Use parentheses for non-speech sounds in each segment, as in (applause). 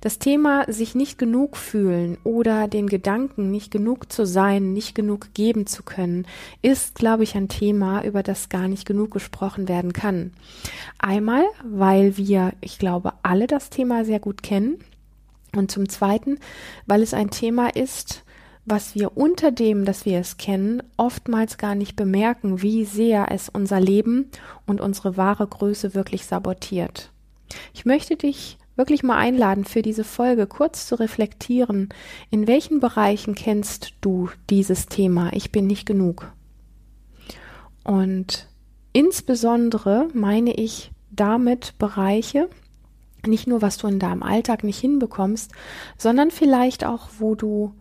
Das Thema sich nicht genug fühlen oder den Gedanken, nicht genug zu sein, nicht genug geben zu können, ist, glaube ich, ein Thema, über das gar nicht genug gesprochen werden kann. Einmal, weil wir, ich glaube, alle das Thema sehr gut kennen. Und zum Zweiten, weil es ein Thema ist, was wir unter dem, dass wir es kennen, oftmals gar nicht bemerken, wie sehr es unser Leben und unsere wahre Größe wirklich sabotiert. Ich möchte dich wirklich mal einladen, für diese Folge kurz zu reflektieren, in welchen Bereichen kennst du dieses Thema, ich bin nicht genug. Und insbesondere meine ich damit Bereiche, nicht nur, was du in deinem Alltag nicht hinbekommst, sondern vielleicht auch, wo du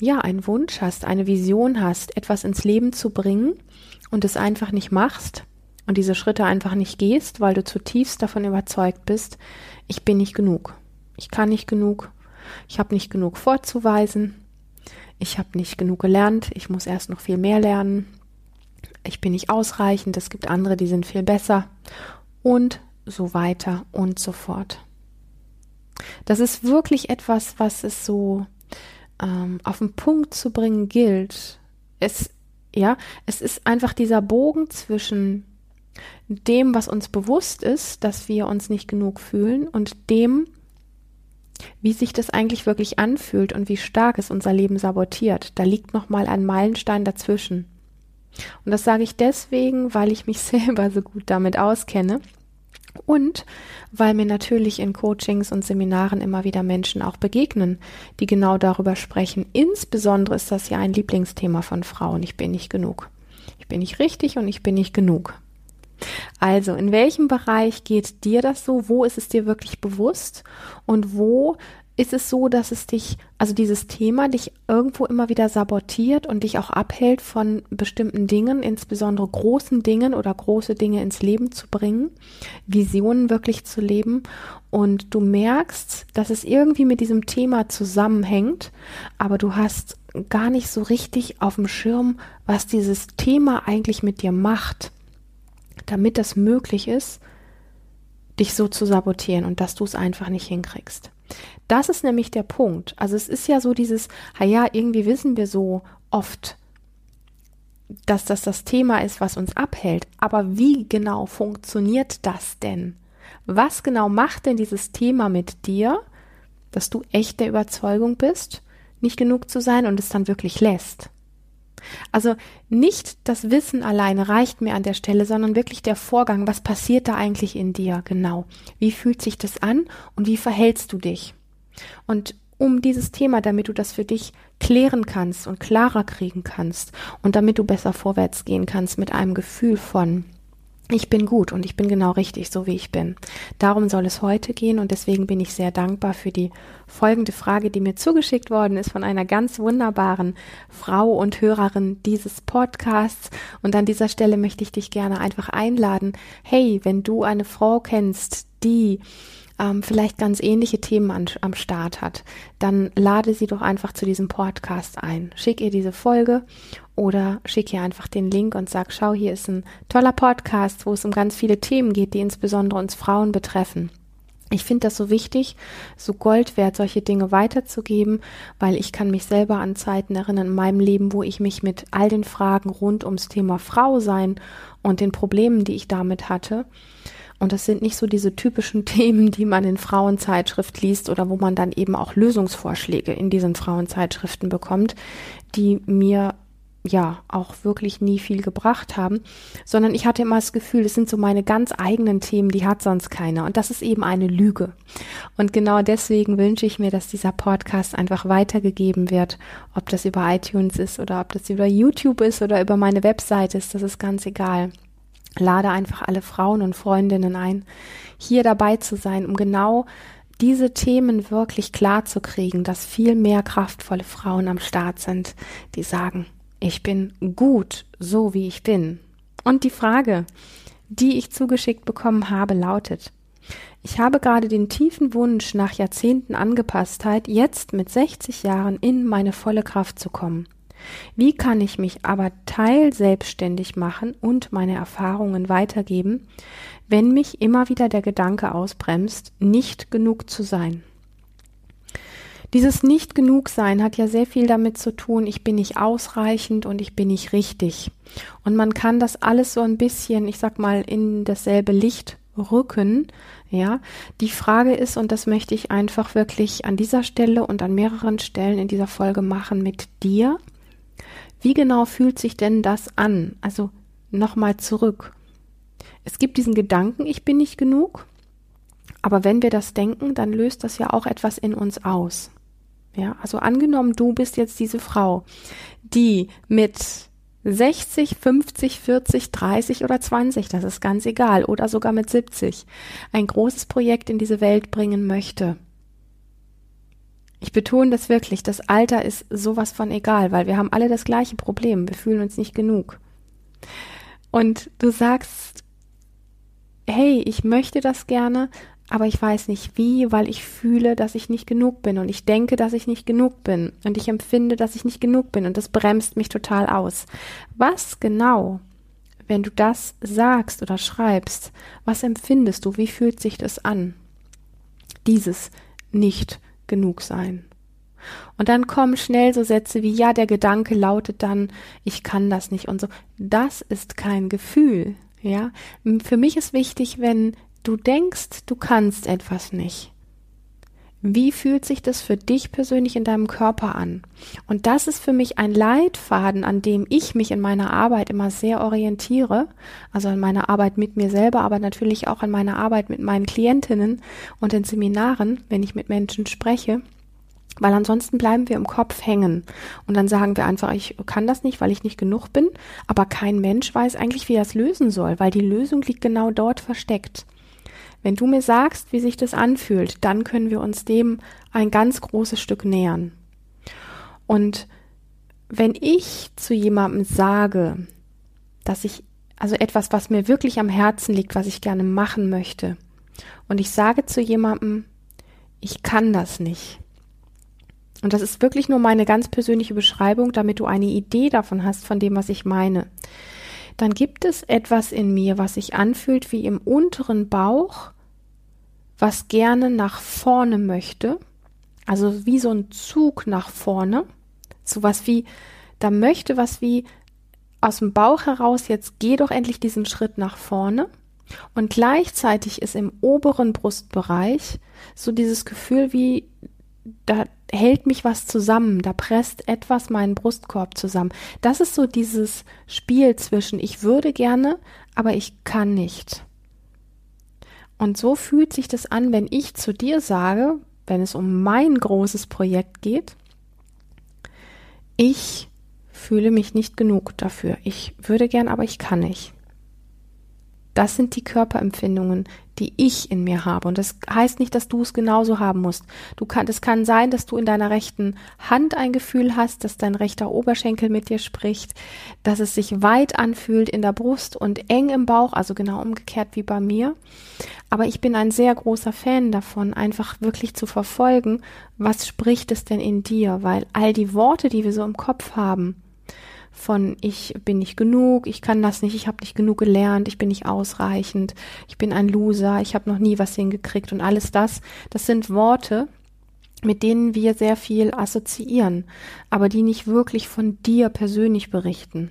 ja einen Wunsch hast, eine Vision hast, etwas ins Leben zu bringen und es einfach nicht machst und diese Schritte einfach nicht gehst, weil du zutiefst davon überzeugt bist, ich bin nicht genug. Ich kann nicht genug. Ich habe nicht genug vorzuweisen. Ich habe nicht genug gelernt. Ich muss erst noch viel mehr lernen. Ich bin nicht ausreichend. Es gibt andere, die sind viel besser. Und so weiter und so fort. Das ist wirklich etwas, was es so ähm, auf den Punkt zu bringen gilt. Es, ja, es ist einfach dieser Bogen zwischen dem, was uns bewusst ist, dass wir uns nicht genug fühlen und dem, wie sich das eigentlich wirklich anfühlt und wie stark es unser Leben sabotiert. Da liegt noch mal ein Meilenstein dazwischen. Und das sage ich deswegen, weil ich mich (laughs) selber so gut damit auskenne und weil mir natürlich in Coachings und Seminaren immer wieder Menschen auch begegnen, die genau darüber sprechen. Insbesondere ist das ja ein Lieblingsthema von Frauen. Ich bin nicht genug. Ich bin nicht richtig und ich bin nicht genug. Also, in welchem Bereich geht dir das so? Wo ist es dir wirklich bewusst? Und wo ist es so, dass es dich, also dieses Thema dich irgendwo immer wieder sabotiert und dich auch abhält von bestimmten Dingen, insbesondere großen Dingen oder große Dinge ins Leben zu bringen, Visionen wirklich zu leben und du merkst, dass es irgendwie mit diesem Thema zusammenhängt, aber du hast gar nicht so richtig auf dem Schirm, was dieses Thema eigentlich mit dir macht damit das möglich ist, dich so zu sabotieren und dass du es einfach nicht hinkriegst. Das ist nämlich der Punkt. Also es ist ja so dieses, ja, irgendwie wissen wir so oft, dass das das Thema ist, was uns abhält. Aber wie genau funktioniert das denn? Was genau macht denn dieses Thema mit dir, dass du echt der Überzeugung bist, nicht genug zu sein und es dann wirklich lässt? Also nicht das Wissen alleine reicht mir an der Stelle, sondern wirklich der Vorgang, was passiert da eigentlich in dir genau? Wie fühlt sich das an und wie verhältst du dich? Und um dieses Thema, damit du das für dich klären kannst und klarer kriegen kannst und damit du besser vorwärts gehen kannst mit einem Gefühl von ich bin gut und ich bin genau richtig, so wie ich bin. Darum soll es heute gehen und deswegen bin ich sehr dankbar für die folgende Frage, die mir zugeschickt worden ist von einer ganz wunderbaren Frau und Hörerin dieses Podcasts. Und an dieser Stelle möchte ich dich gerne einfach einladen. Hey, wenn du eine Frau kennst, die ähm, vielleicht ganz ähnliche Themen an, am Start hat, dann lade sie doch einfach zu diesem Podcast ein. Schick ihr diese Folge oder schick ihr einfach den Link und sag, schau, hier ist ein toller Podcast, wo es um ganz viele Themen geht, die insbesondere uns Frauen betreffen. Ich finde das so wichtig, so Gold wert, solche Dinge weiterzugeben, weil ich kann mich selber an Zeiten erinnern in meinem Leben, wo ich mich mit all den Fragen rund ums Thema Frau sein und den Problemen, die ich damit hatte, und das sind nicht so diese typischen (laughs) Themen, die man in Frauenzeitschrift liest oder wo man dann eben auch Lösungsvorschläge in diesen Frauenzeitschriften bekommt, die mir ja auch wirklich nie viel gebracht haben, sondern ich hatte immer das Gefühl, es sind so meine ganz eigenen Themen, die hat sonst keiner. Und das ist eben eine Lüge. Und genau deswegen wünsche ich mir, dass dieser Podcast einfach weitergegeben wird, ob das über iTunes ist oder ob das über YouTube ist oder über meine Website ist, das ist ganz egal lade einfach alle Frauen und Freundinnen ein, hier dabei zu sein, um genau diese Themen wirklich klar zu kriegen, dass viel mehr kraftvolle Frauen am Start sind, die sagen, ich bin gut, so wie ich bin. Und die Frage, die ich zugeschickt bekommen habe, lautet, ich habe gerade den tiefen Wunsch nach Jahrzehnten Angepasstheit, jetzt mit 60 Jahren in meine volle Kraft zu kommen. Wie kann ich mich aber teilselbstständig machen und meine Erfahrungen weitergeben, wenn mich immer wieder der Gedanke ausbremst, nicht genug zu sein? Dieses nicht genug sein hat ja sehr viel damit zu tun, ich bin nicht ausreichend und ich bin nicht richtig. Und man kann das alles so ein bisschen, ich sag mal, in dasselbe Licht rücken. Ja, die Frage ist, und das möchte ich einfach wirklich an dieser Stelle und an mehreren Stellen in dieser Folge machen mit dir. Wie genau fühlt sich denn das an? Also nochmal zurück. Es gibt diesen Gedanken, ich bin nicht genug. Aber wenn wir das denken, dann löst das ja auch etwas in uns aus. Ja, also angenommen, du bist jetzt diese Frau, die mit 60, 50, 40, 30 oder 20, das ist ganz egal, oder sogar mit 70, ein großes Projekt in diese Welt bringen möchte. Ich betone das wirklich, das Alter ist sowas von egal, weil wir haben alle das gleiche Problem, wir fühlen uns nicht genug. Und du sagst, hey, ich möchte das gerne, aber ich weiß nicht wie, weil ich fühle, dass ich nicht genug bin und ich denke, dass ich nicht genug bin und ich empfinde, dass ich nicht genug bin und das bremst mich total aus. Was genau, wenn du das sagst oder schreibst, was empfindest du, wie fühlt sich das an? Dieses nicht genug sein. Und dann kommen schnell so Sätze wie, ja, der Gedanke lautet dann, ich kann das nicht und so. Das ist kein Gefühl. Ja, für mich ist wichtig, wenn du denkst, du kannst etwas nicht. Wie fühlt sich das für dich persönlich in deinem Körper an? Und das ist für mich ein Leitfaden, an dem ich mich in meiner Arbeit immer sehr orientiere, also an meiner Arbeit mit mir selber, aber natürlich auch an meiner Arbeit mit meinen Klientinnen und in Seminaren, wenn ich mit Menschen spreche. Weil ansonsten bleiben wir im Kopf hängen. Und dann sagen wir einfach, ich kann das nicht, weil ich nicht genug bin. Aber kein Mensch weiß eigentlich, wie er es lösen soll, weil die Lösung liegt genau dort versteckt. Wenn du mir sagst, wie sich das anfühlt, dann können wir uns dem ein ganz großes Stück nähern. Und wenn ich zu jemandem sage, dass ich, also etwas, was mir wirklich am Herzen liegt, was ich gerne machen möchte, und ich sage zu jemandem, ich kann das nicht. Und das ist wirklich nur meine ganz persönliche Beschreibung, damit du eine Idee davon hast, von dem, was ich meine dann gibt es etwas in mir, was sich anfühlt wie im unteren Bauch, was gerne nach vorne möchte, also wie so ein Zug nach vorne, so was wie, da möchte was wie aus dem Bauch heraus, jetzt geh doch endlich diesen Schritt nach vorne. Und gleichzeitig ist im oberen Brustbereich so dieses Gefühl wie, da hält mich was zusammen, da presst etwas meinen Brustkorb zusammen. Das ist so dieses Spiel zwischen ich würde gerne, aber ich kann nicht. Und so fühlt sich das an, wenn ich zu dir sage, wenn es um mein großes Projekt geht, ich fühle mich nicht genug dafür. Ich würde gern, aber ich kann nicht. Das sind die Körperempfindungen, die ich in mir habe. Und das heißt nicht, dass du es genauso haben musst. Du kann, es kann sein, dass du in deiner rechten Hand ein Gefühl hast, dass dein rechter Oberschenkel mit dir spricht, dass es sich weit anfühlt in der Brust und eng im Bauch, also genau umgekehrt wie bei mir. Aber ich bin ein sehr großer Fan davon, einfach wirklich zu verfolgen, was spricht es denn in dir, weil all die Worte, die wir so im Kopf haben, von ich bin nicht genug, ich kann das nicht, ich habe nicht genug gelernt, ich bin nicht ausreichend, ich bin ein Loser, ich habe noch nie was hingekriegt und alles das, das sind Worte, mit denen wir sehr viel assoziieren, aber die nicht wirklich von dir persönlich berichten.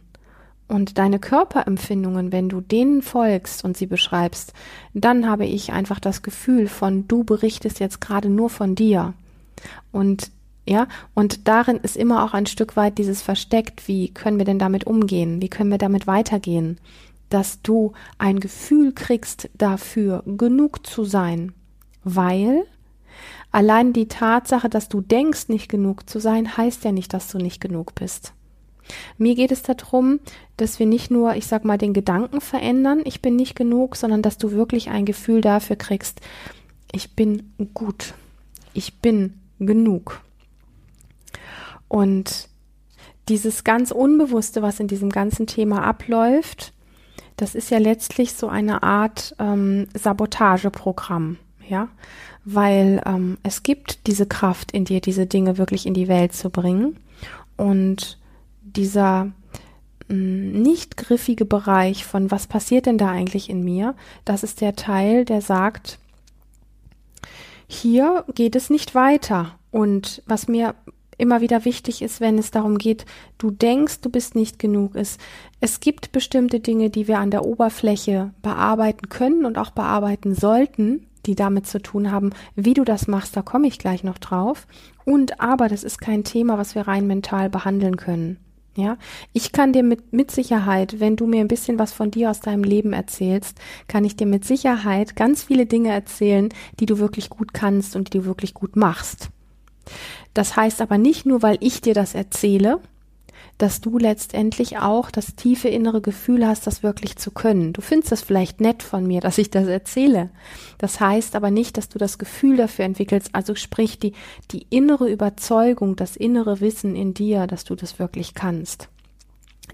Und deine Körperempfindungen, wenn du denen folgst und sie beschreibst, dann habe ich einfach das Gefühl von, du berichtest jetzt gerade nur von dir. Und ja, und darin ist immer auch ein Stück weit dieses versteckt, wie können wir denn damit umgehen? Wie können wir damit weitergehen? Dass du ein Gefühl kriegst dafür, genug zu sein, weil allein die Tatsache, dass du denkst, nicht genug zu sein, heißt ja nicht, dass du nicht genug bist. Mir geht es darum, dass wir nicht nur, ich sag mal, den Gedanken verändern, ich bin nicht genug, sondern dass du wirklich ein Gefühl dafür kriegst, ich bin gut Ich bin genug. Und dieses ganz Unbewusste, was in diesem ganzen Thema abläuft, das ist ja letztlich so eine Art ähm, Sabotageprogramm, ja, weil ähm, es gibt diese Kraft in dir, diese Dinge wirklich in die Welt zu bringen und dieser mm, nicht griffige Bereich von was passiert denn da eigentlich in mir, das ist der Teil, der sagt, hier geht es nicht weiter. Und was mir immer wieder wichtig ist, wenn es darum geht, du denkst, du bist nicht genug, ist, es gibt bestimmte Dinge, die wir an der Oberfläche bearbeiten können und auch bearbeiten sollten, die damit zu tun haben, wie du das machst, da komme ich gleich noch drauf. Und aber das ist kein Thema, was wir rein mental behandeln können. Ja, ich kann dir mit, mit Sicherheit, wenn du mir ein bisschen was von dir aus deinem Leben erzählst, kann ich dir mit Sicherheit ganz viele Dinge erzählen, die du wirklich gut kannst und die du wirklich gut machst. Das heißt aber nicht nur, weil ich dir das erzähle, dass du letztendlich auch das tiefe innere Gefühl hast, das wirklich zu können. Du findest das vielleicht nett von mir, dass ich das erzähle. Das heißt aber nicht, dass du das Gefühl dafür entwickelst, also sprich die, die innere Überzeugung, das innere Wissen in dir, dass du das wirklich kannst.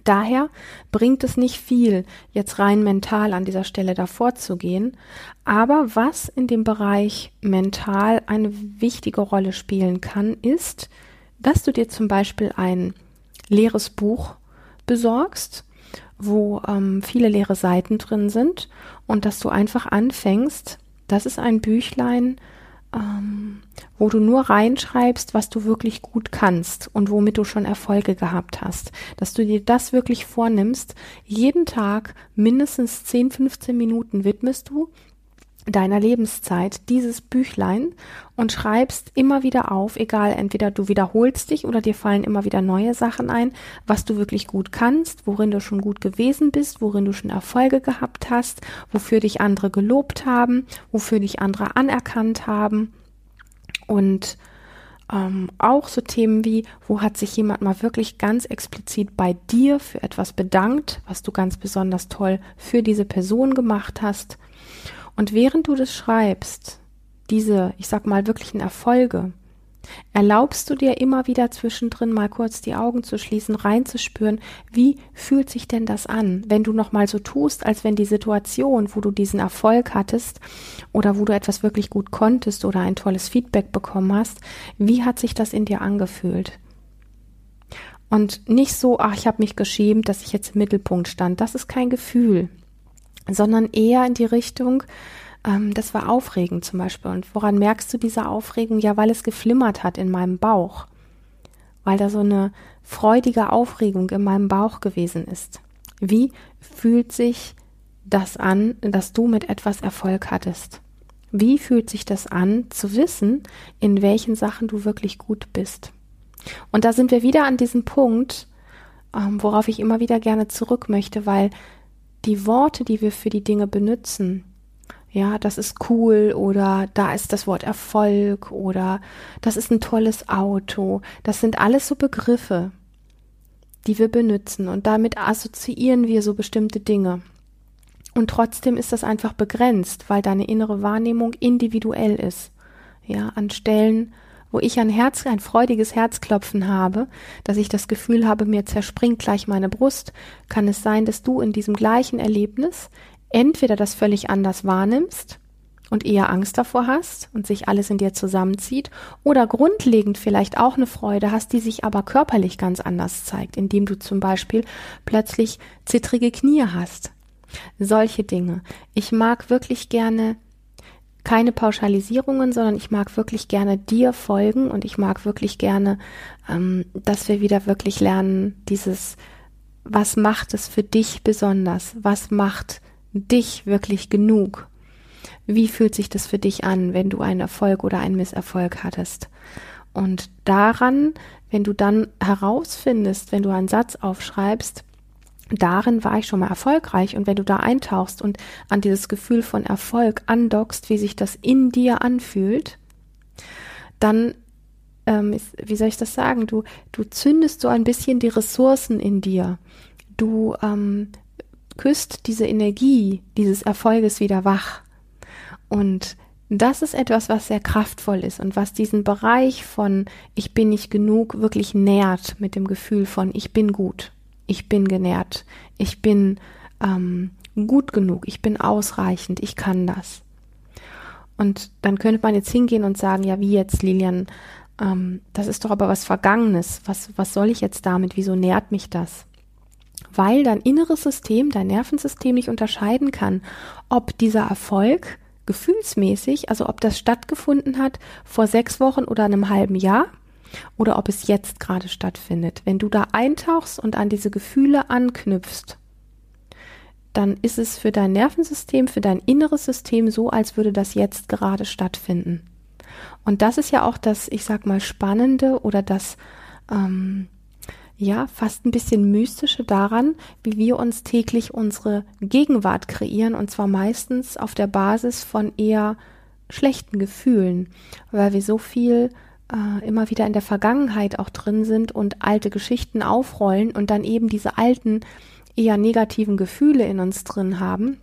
Daher bringt es nicht viel, jetzt rein mental an dieser Stelle davor zu gehen. Aber was in dem Bereich mental eine wichtige Rolle spielen kann, ist, dass du dir zum Beispiel ein leeres Buch besorgst, wo ähm, viele leere Seiten drin sind und dass du einfach anfängst, das ist ein Büchlein, ähm, wo du nur reinschreibst, was du wirklich gut kannst und womit du schon Erfolge gehabt hast. Dass du dir das wirklich vornimmst, jeden Tag mindestens 10, 15 Minuten widmest du deiner Lebenszeit dieses Büchlein und schreibst immer wieder auf, egal, entweder du wiederholst dich oder dir fallen immer wieder neue Sachen ein, was du wirklich gut kannst, worin du schon gut gewesen bist, worin du schon Erfolge gehabt hast, wofür dich andere gelobt haben, wofür dich andere anerkannt haben. Und ähm, auch so Themen wie, wo hat sich jemand mal wirklich ganz explizit bei dir für etwas bedankt, was du ganz besonders toll für diese Person gemacht hast und während du das schreibst, diese, ich sag mal, wirklichen Erfolge, erlaubst du dir immer wieder zwischendrin mal kurz die Augen zu schließen, reinzuspüren, wie fühlt sich denn das an, wenn du nochmal so tust, als wenn die Situation, wo du diesen Erfolg hattest oder wo du etwas wirklich gut konntest oder ein tolles Feedback bekommen hast, wie hat sich das in dir angefühlt? Und nicht so, ach, ich habe mich geschämt, dass ich jetzt im Mittelpunkt stand. Das ist kein Gefühl sondern eher in die Richtung, ähm, das war aufregend zum Beispiel. Und woran merkst du diese Aufregung? Ja, weil es geflimmert hat in meinem Bauch, weil da so eine freudige Aufregung in meinem Bauch gewesen ist. Wie fühlt sich das an, dass du mit etwas Erfolg hattest? Wie fühlt sich das an, zu wissen, in welchen Sachen du wirklich gut bist? Und da sind wir wieder an diesem Punkt, ähm, worauf ich immer wieder gerne zurück möchte, weil die Worte, die wir für die Dinge benutzen, ja, das ist cool oder da ist das Wort Erfolg oder das ist ein tolles Auto. Das sind alles so Begriffe, die wir benutzen und damit assoziieren wir so bestimmte Dinge. Und trotzdem ist das einfach begrenzt, weil deine innere Wahrnehmung individuell ist. Ja, an Stellen, wo ich ein Herz, ein freudiges Herzklopfen habe, dass ich das Gefühl habe, mir zerspringt gleich meine Brust, kann es sein, dass du in diesem gleichen Erlebnis entweder das völlig anders wahrnimmst und eher Angst davor hast und sich alles in dir zusammenzieht oder grundlegend vielleicht auch eine Freude hast, die sich aber körperlich ganz anders zeigt, indem du zum Beispiel plötzlich zittrige Knie hast. Solche Dinge. Ich mag wirklich gerne keine Pauschalisierungen, sondern ich mag wirklich gerne dir folgen und ich mag wirklich gerne, ähm, dass wir wieder wirklich lernen, dieses, was macht es für dich besonders? Was macht dich wirklich genug? Wie fühlt sich das für dich an, wenn du einen Erfolg oder einen Misserfolg hattest? Und daran, wenn du dann herausfindest, wenn du einen Satz aufschreibst, darin war ich schon mal erfolgreich. Und wenn du da eintauchst und an dieses Gefühl von Erfolg andockst, wie sich das in dir anfühlt, dann, ähm, ist, wie soll ich das sagen, du, du zündest so ein bisschen die Ressourcen in dir. Du ähm, küsst diese Energie dieses Erfolges wieder wach. Und das ist etwas, was sehr kraftvoll ist und was diesen Bereich von ich bin nicht genug wirklich nährt mit dem Gefühl von ich bin gut, ich bin genährt, ich bin ähm, gut genug, ich bin ausreichend, ich kann das. Und dann könnte man jetzt hingehen und sagen, ja, wie jetzt, Lilian, ähm, das ist doch aber was Vergangenes. Was, was soll ich jetzt damit? Wieso nährt mich das? Weil dein inneres System, dein Nervensystem nicht unterscheiden kann, ob dieser Erfolg gefühlsmäßig, also ob das stattgefunden hat vor sechs Wochen oder einem halben Jahr oder ob es jetzt gerade stattfindet. Wenn du da eintauchst und an diese Gefühle anknüpfst, dann ist es für dein Nervensystem, für dein inneres System so, als würde das jetzt gerade stattfinden. Und das ist ja auch das, ich sag mal, Spannende oder das, ähm, ja, fast ein bisschen mystische daran, wie wir uns täglich unsere Gegenwart kreieren und zwar meistens auf der Basis von eher schlechten Gefühlen, weil wir so viel äh, immer wieder in der Vergangenheit auch drin sind und alte Geschichten aufrollen und dann eben diese alten eher negativen Gefühle in uns drin haben,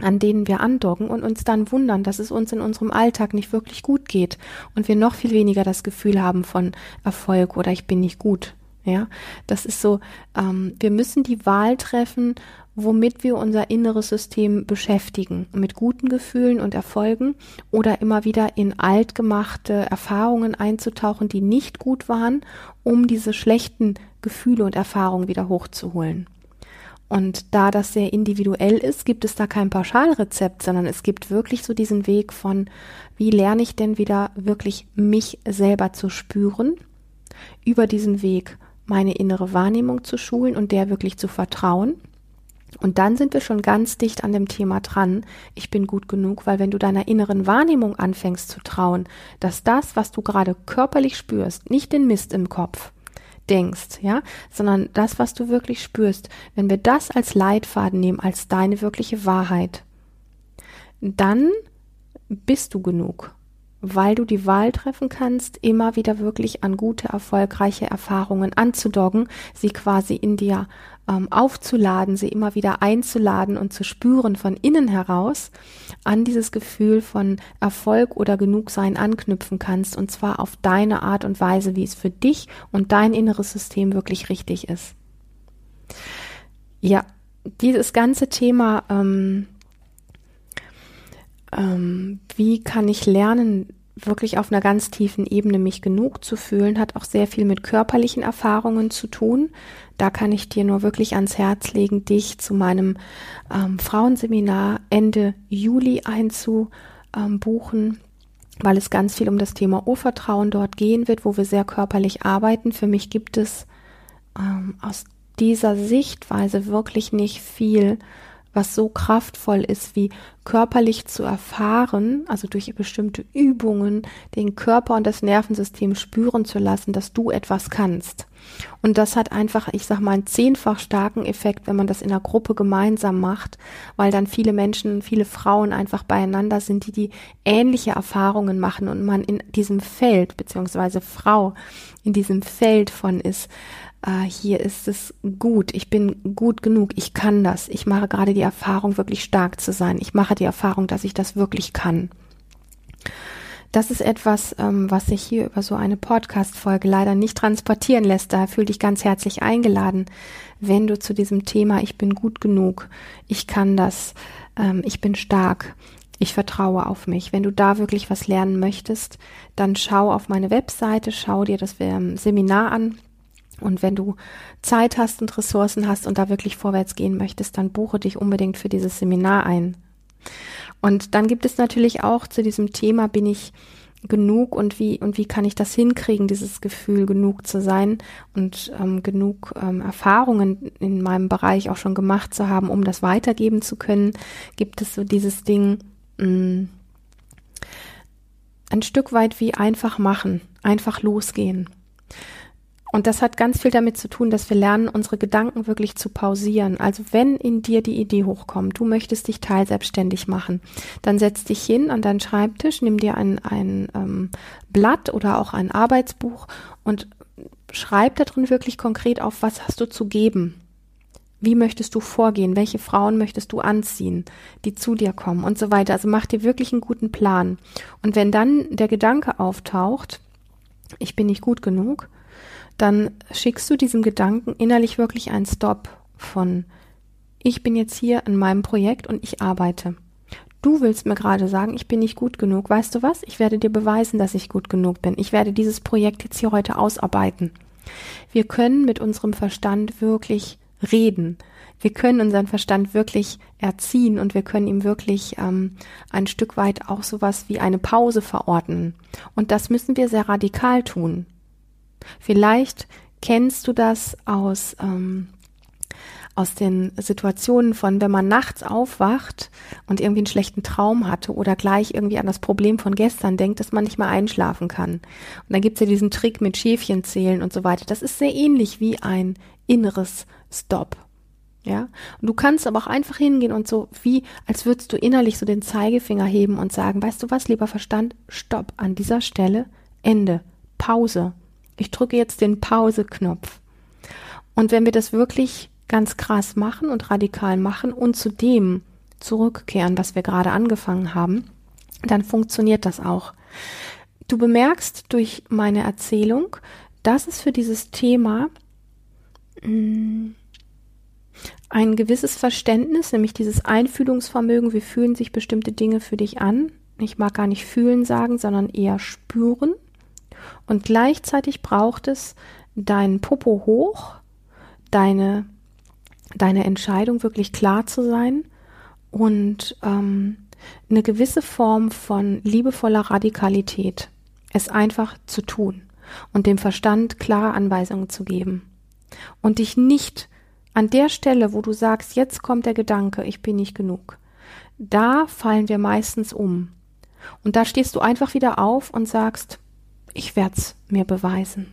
an denen wir andocken und uns dann wundern, dass es uns in unserem Alltag nicht wirklich gut geht und wir noch viel weniger das Gefühl haben von Erfolg oder ich bin nicht gut. Ja, das ist so, ähm, wir müssen die Wahl treffen, womit wir unser inneres System beschäftigen, mit guten Gefühlen und Erfolgen oder immer wieder in altgemachte Erfahrungen einzutauchen, die nicht gut waren, um diese schlechten Gefühle und Erfahrungen wieder hochzuholen. Und da das sehr individuell ist, gibt es da kein Pauschalrezept, sondern es gibt wirklich so diesen Weg von, wie lerne ich denn wieder wirklich mich selber zu spüren, über diesen Weg meine innere Wahrnehmung zu schulen und der wirklich zu vertrauen. Und dann sind wir schon ganz dicht an dem Thema dran. Ich bin gut genug, weil wenn du deiner inneren Wahrnehmung anfängst zu trauen, dass das, was du gerade körperlich spürst, nicht den Mist im Kopf, denkst, ja, sondern das, was du wirklich spürst, wenn wir das als Leitfaden nehmen, als deine wirkliche Wahrheit, dann bist du genug weil du die Wahl treffen kannst, immer wieder wirklich an gute, erfolgreiche Erfahrungen anzudoggen, sie quasi in dir ähm, aufzuladen, sie immer wieder einzuladen und zu spüren von innen heraus, an dieses Gefühl von Erfolg oder Genugsein anknüpfen kannst, und zwar auf deine Art und Weise, wie es für dich und dein inneres System wirklich richtig ist. Ja, dieses ganze Thema ähm, ähm, wie kann ich lernen, wirklich auf einer ganz tiefen Ebene mich genug zu fühlen, hat auch sehr viel mit körperlichen Erfahrungen zu tun. Da kann ich dir nur wirklich ans Herz legen, dich zu meinem ähm, Frauenseminar Ende Juli einzubuchen, weil es ganz viel um das Thema Urvertrauen dort gehen wird, wo wir sehr körperlich arbeiten. Für mich gibt es ähm, aus dieser Sichtweise wirklich nicht viel, was so kraftvoll ist, wie körperlich zu erfahren, also durch bestimmte Übungen, den Körper und das Nervensystem spüren zu lassen, dass du etwas kannst. Und das hat einfach, ich sag mal, einen zehnfach starken Effekt, wenn man das in einer Gruppe gemeinsam macht, weil dann viele Menschen, viele Frauen einfach beieinander sind, die die ähnliche Erfahrungen machen und man in diesem Feld, beziehungsweise Frau in diesem Feld von ist, äh, hier ist es gut, ich bin gut genug, ich kann das. Ich mache gerade die Erfahrung, wirklich stark zu sein. Ich mache die Erfahrung, dass ich das wirklich kann. Das ist etwas, ähm, was sich hier über so eine Podcast-Folge leider nicht transportieren lässt. Daher fühl dich ganz herzlich eingeladen, wenn du zu diesem Thema Ich bin gut genug, ich kann das, ähm, ich bin stark, ich vertraue auf mich. Wenn du da wirklich was lernen möchtest, dann schau auf meine Webseite, schau dir das ähm, Seminar an und wenn du Zeit hast und Ressourcen hast und da wirklich vorwärts gehen möchtest, dann buche dich unbedingt für dieses Seminar ein. Und dann gibt es natürlich auch zu diesem Thema, bin ich genug und wie und wie kann ich das hinkriegen, dieses Gefühl genug zu sein und ähm, genug ähm, Erfahrungen in meinem Bereich auch schon gemacht zu haben, um das weitergeben zu können, gibt es so dieses Ding mh, mm, ein Stück weit wie einfach machen, einfach losgehen. Und das hat ganz viel damit zu tun, dass wir lernen, unsere Gedanken wirklich zu pausieren. Also wenn in dir die Idee hochkommt, du möchtest dich teilselbstständig machen, dann setz dich hin an deinen Schreibtisch, nimm dir ein, ein ähm, Blatt oder auch ein Arbeitsbuch und schreib da drin wirklich konkret auf, was hast du zu geben. Wie möchtest du vorgehen? Welche Frauen möchtest du anziehen, die zu dir kommen und so weiter? Also mach dir wirklich einen guten Plan. Und wenn dann der Gedanke auftaucht, ich bin nicht gut genug, dann schickst du diesem Gedanken innerlich wirklich einen Stop von, ich bin jetzt hier in meinem Projekt und ich arbeite. Du willst mir gerade sagen, ich bin nicht gut genug. Weißt du was? Ich werde dir beweisen, dass ich gut genug bin. Ich werde dieses Projekt jetzt hier heute ausarbeiten. Wir können mit unserem Verstand wirklich reden. Wir können unseren Verstand wirklich erziehen und wir können ihm wirklich ähm, ein Stück weit auch sowas wie eine Pause verordnen. Und das müssen wir sehr radikal tun. Vielleicht kennst du das aus ähm, aus den Situationen von, wenn man nachts aufwacht und irgendwie einen schlechten Traum hatte oder gleich irgendwie an das Problem von gestern denkt, dass man nicht mehr einschlafen kann. Und dann gibt's ja diesen Trick mit Schäfchen zählen und so weiter. Das ist sehr ähnlich wie ein inneres Stop. Ja, und du kannst aber auch einfach hingehen und so wie, als würdest du innerlich so den Zeigefinger heben und sagen, weißt du was, lieber Verstand, stopp an dieser Stelle, Ende, Pause. Ich drücke jetzt den Pause-Knopf. Und wenn wir das wirklich ganz krass machen und radikal machen und zu dem zurückkehren, was wir gerade angefangen haben, dann funktioniert das auch. Du bemerkst durch meine Erzählung, dass es für dieses Thema mm, ein gewisses Verständnis, nämlich dieses Einfühlungsvermögen, wie fühlen sich bestimmte Dinge für dich an. Ich mag gar nicht fühlen sagen, sondern eher spüren. Und gleichzeitig braucht es deinen Popo hoch, deine deine Entscheidung wirklich klar zu sein und ähm, eine gewisse Form von liebevoller Radikalität, es einfach zu tun und dem Verstand klare Anweisungen zu geben und dich nicht an der Stelle, wo du sagst, jetzt kommt der Gedanke, ich bin nicht genug, da fallen wir meistens um. Und da stehst du einfach wieder auf und sagst, ich werde es mir beweisen.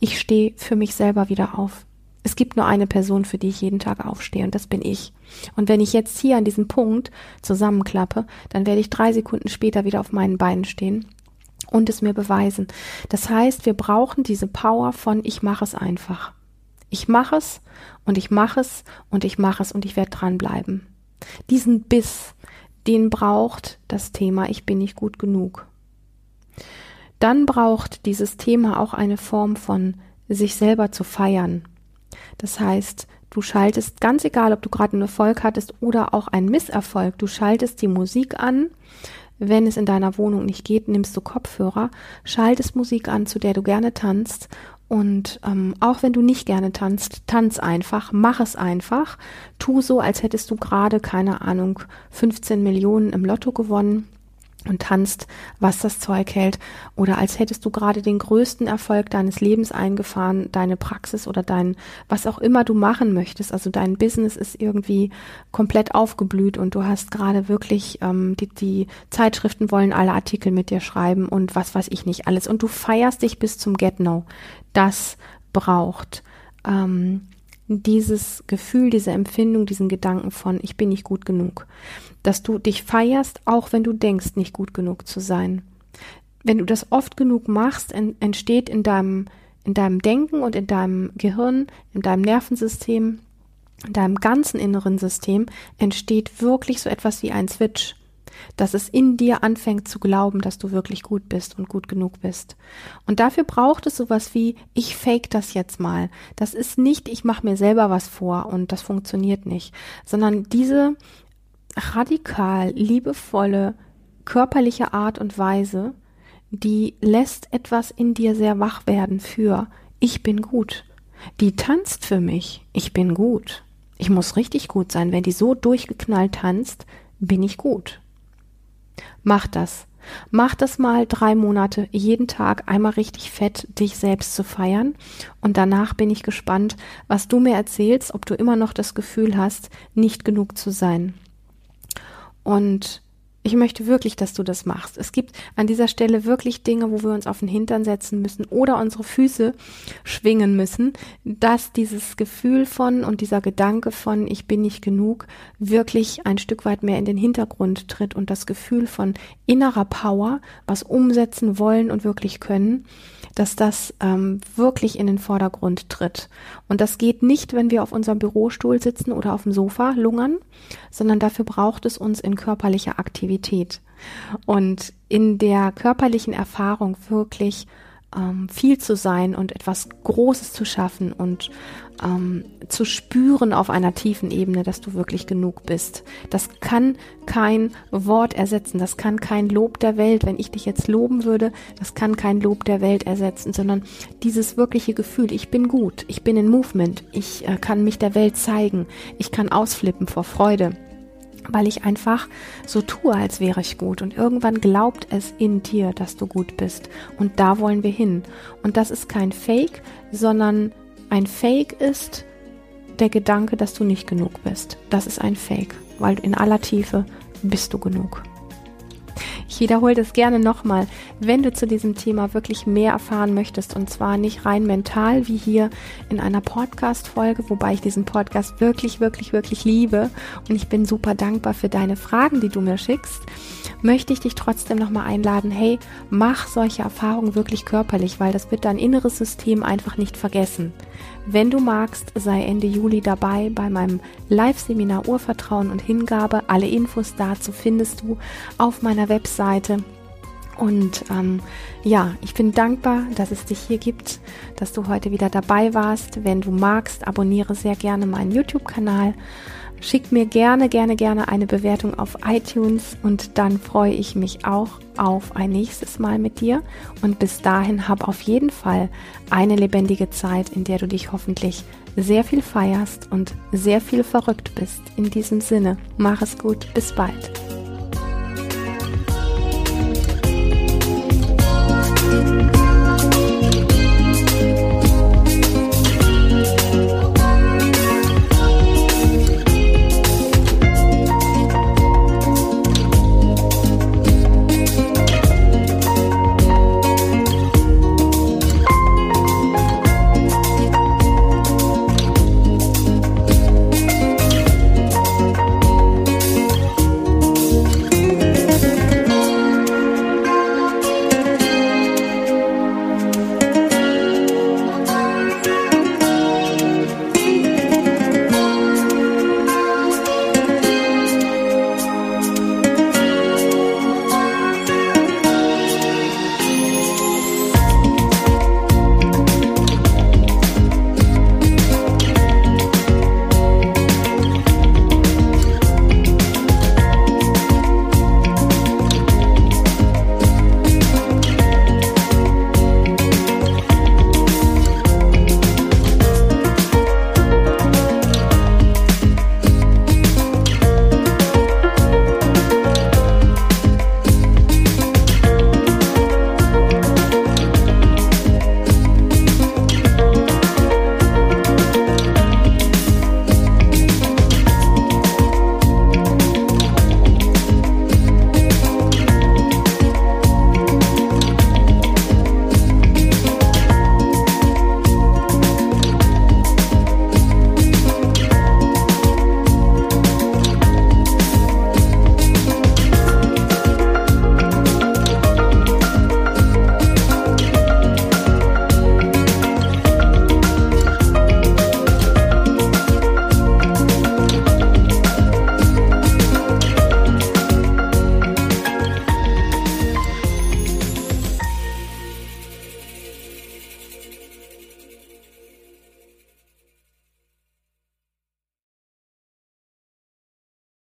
Ich stehe für mich selber wieder auf. Es gibt nur eine Person, für die ich jeden Tag aufstehe, und das bin ich. Und wenn ich jetzt hier an diesem Punkt zusammenklappe, dann werde ich drei Sekunden später wieder auf meinen Beinen stehen und es mir beweisen. Das heißt, wir brauchen diese Power von ich mache es einfach. Ich mache es und ich mache es und ich mache es und ich werde dranbleiben. Diesen Biss, den braucht das Thema ich bin nicht gut genug. Dann braucht dieses Thema auch eine Form von sich selber zu feiern. Das heißt, du schaltest, ganz egal, ob du gerade einen Erfolg hattest oder auch einen Misserfolg, du schaltest die Musik an. Wenn es in deiner Wohnung nicht geht, nimmst du Kopfhörer, schaltest Musik an, zu der du gerne tanzt und ähm, auch wenn du nicht gerne tanzt, tanz einfach, mach es einfach, tu so, als hättest du gerade, keine Ahnung, 15 Millionen im Lotto gewonnen und tanzt, was das Zeug hält, oder als hättest du gerade den größten Erfolg deines Lebens eingefahren, deine Praxis oder dein, was auch immer du machen möchtest. Also dein Business ist irgendwie komplett aufgeblüht und du hast gerade wirklich, ähm, die, die Zeitschriften wollen alle Artikel mit dir schreiben und was weiß ich nicht alles. Und du feierst dich bis zum Get-No. Das braucht ähm, dieses Gefühl, diese Empfindung, diesen Gedanken von, ich bin nicht gut genug. Dass du dich feierst, auch wenn du denkst, nicht gut genug zu sein. Wenn du das oft genug machst, entsteht in deinem, in deinem Denken und in deinem Gehirn, in deinem Nervensystem, in deinem ganzen inneren System entsteht wirklich so etwas wie ein Switch dass es in dir anfängt zu glauben, dass du wirklich gut bist und gut genug bist. Und dafür braucht es sowas wie, ich fake das jetzt mal. Das ist nicht, ich mache mir selber was vor und das funktioniert nicht, sondern diese radikal liebevolle körperliche Art und Weise, die lässt etwas in dir sehr wach werden für ich bin gut. Die tanzt für mich. Ich bin gut. Ich muss richtig gut sein. Wenn die so durchgeknallt tanzt, bin ich gut. Mach das. Mach das mal drei Monate, jeden Tag einmal richtig fett, dich selbst zu feiern. Und danach bin ich gespannt, was du mir erzählst, ob du immer noch das Gefühl hast, nicht genug zu sein. Und Ich möchte wirklich, dass du das machst. Es gibt an dieser Stelle wirklich Dinge, wo wir uns auf den Hintern setzen müssen oder unsere Füße schwingen müssen, dass dieses Gefühl von und dieser Gedanke von ich bin nicht genug wirklich ein Stück weit mehr in den Hintergrund tritt und das Gefühl von innerer Power, was umsetzen wollen und wirklich können, dass das ähm, wirklich in den Vordergrund tritt. Und das geht nicht, wenn wir auf unserem Bürostuhl sitzen oder auf dem Sofa lungern, sondern dafür braucht es uns in körperlicher Aktivität. Und in der körperlichen Erfahrung wirklich ähm, viel zu sein und etwas Großes zu schaffen und ähm, zu spüren auf einer tiefen Ebene, dass du wirklich genug bist. Das kann kein Wort ersetzen, das kann kein Lob der Welt, wenn ich dich jetzt loben würde, das kann kein Lob der Welt ersetzen, sondern dieses wirkliche Gefühl, ich bin gut, ich bin in Movement, ich äh, kann mich der Welt zeigen, ich kann ausflippen vor Freude weil ich einfach so tue, als wäre ich gut. Und irgendwann glaubt es in dir, dass du gut bist. Und da wollen wir hin. Und das ist kein Fake, sondern ein Fake ist der Gedanke, dass du nicht genug bist. Das ist ein Fake, weil in aller Tiefe bist du genug. Ich wiederhole das gerne nochmal, wenn du zu diesem Thema wirklich mehr erfahren möchtest und zwar nicht rein mental wie hier in einer Podcast-Folge, wobei ich diesen Podcast wirklich, wirklich, wirklich liebe und ich bin super dankbar für deine Fragen, die du mir schickst, möchte ich dich trotzdem nochmal einladen, hey, mach solche Erfahrungen wirklich körperlich, weil das wird dein inneres System einfach nicht vergessen. Wenn du magst, sei Ende Juli dabei bei meinem Live-Seminar Urvertrauen und Hingabe. Alle Infos dazu findest du auf meiner Webseite. Und ähm, ja, ich bin dankbar, dass es dich hier gibt, dass du heute wieder dabei warst. Wenn du magst, abonniere sehr gerne meinen YouTube-Kanal. Schick mir gerne, gerne, gerne eine Bewertung auf iTunes und dann freue ich mich auch auf ein nächstes Mal mit dir. Und bis dahin hab auf jeden Fall eine lebendige Zeit, in der du dich hoffentlich sehr viel feierst und sehr viel verrückt bist. In diesem Sinne, mach es gut, bis bald.